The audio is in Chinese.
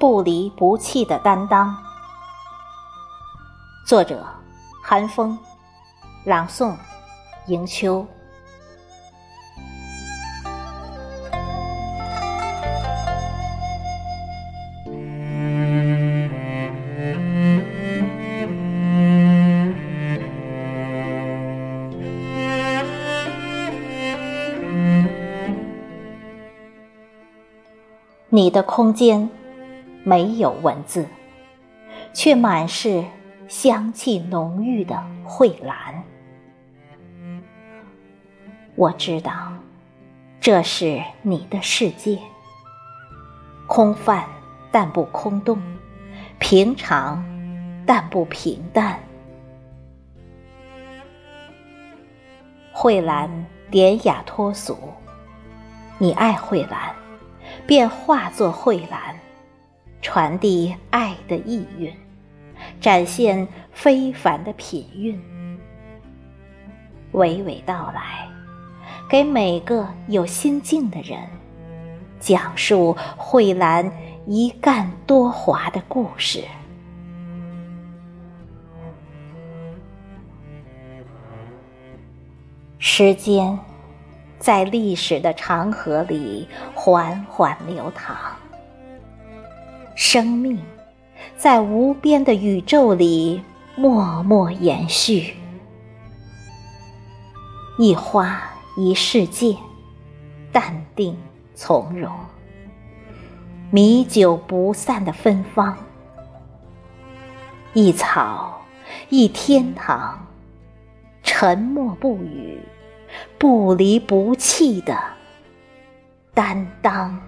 不离不弃的担当。作者：韩风，朗诵：迎秋。你的空间没有文字，却满是香气浓郁的蕙兰。我知道，这是你的世界，空泛但不空洞，平常但不平淡。蕙兰典雅脱俗，你爱蕙兰。便化作蕙兰，传递爱的意蕴，展现非凡的品韵，娓娓道来，给每个有心境的人讲述蕙兰一干多华的故事。时间。在历史的长河里缓缓流淌，生命在无边的宇宙里默默延续。一花一世界，淡定从容，米久不散的芬芳。一草一天堂，沉默不语。不离不弃的担当。